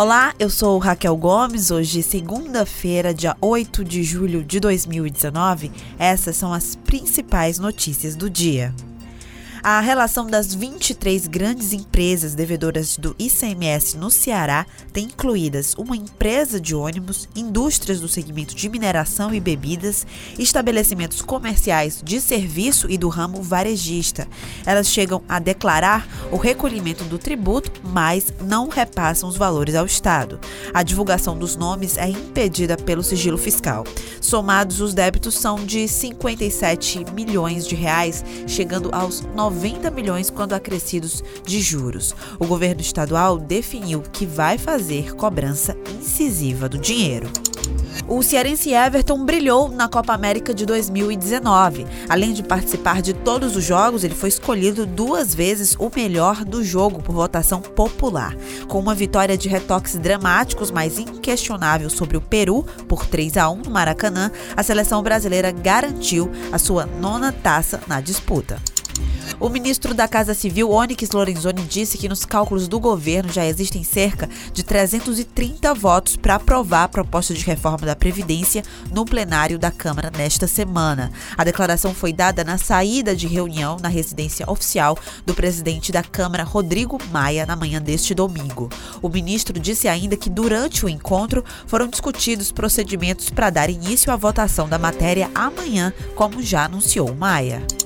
Olá, eu sou Raquel Gomes. Hoje, segunda-feira, dia 8 de julho de 2019. Essas são as principais notícias do dia. A relação das 23 grandes empresas devedoras do ICMS no Ceará tem incluídas uma empresa de ônibus, indústrias do segmento de mineração e bebidas, estabelecimentos comerciais de serviço e do ramo varejista. Elas chegam a declarar o recolhimento do tributo, mas não repassam os valores ao Estado. A divulgação dos nomes é impedida pelo sigilo fiscal. Somados, os débitos são de 57 milhões de reais, chegando aos 90 90 milhões quando acrescidos de juros. O governo estadual definiu que vai fazer cobrança incisiva do dinheiro. O cearense Everton brilhou na Copa América de 2019. Além de participar de todos os jogos, ele foi escolhido duas vezes o melhor do jogo por votação popular. Com uma vitória de retoques dramáticos, mas inquestionável sobre o Peru por 3 a 1 no Maracanã, a seleção brasileira garantiu a sua nona taça na disputa. O ministro da Casa Civil, Onyx Lorenzoni, disse que nos cálculos do governo já existem cerca de 330 votos para aprovar a proposta de reforma da Previdência no plenário da Câmara nesta semana. A declaração foi dada na saída de reunião na residência oficial do presidente da Câmara, Rodrigo Maia, na manhã deste domingo. O ministro disse ainda que durante o encontro foram discutidos procedimentos para dar início à votação da matéria amanhã, como já anunciou Maia.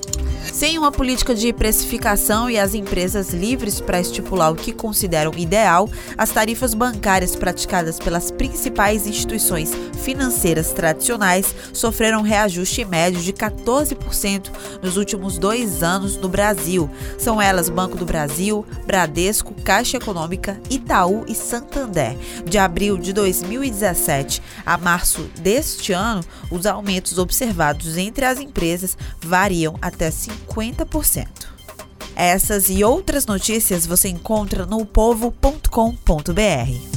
Sem uma política de precificação e as empresas livres para estipular o que consideram ideal, as tarifas bancárias praticadas pelas principais instituições financeiras tradicionais sofreram reajuste médio de 14% nos últimos dois anos no Brasil. São elas Banco do Brasil, Bradesco, Caixa Econômica, Itaú e Santander. De abril de 2017 a março deste ano, os aumentos observados entre as empresas variam até 50%. 50%. Essas e outras notícias você encontra no povo.com.br.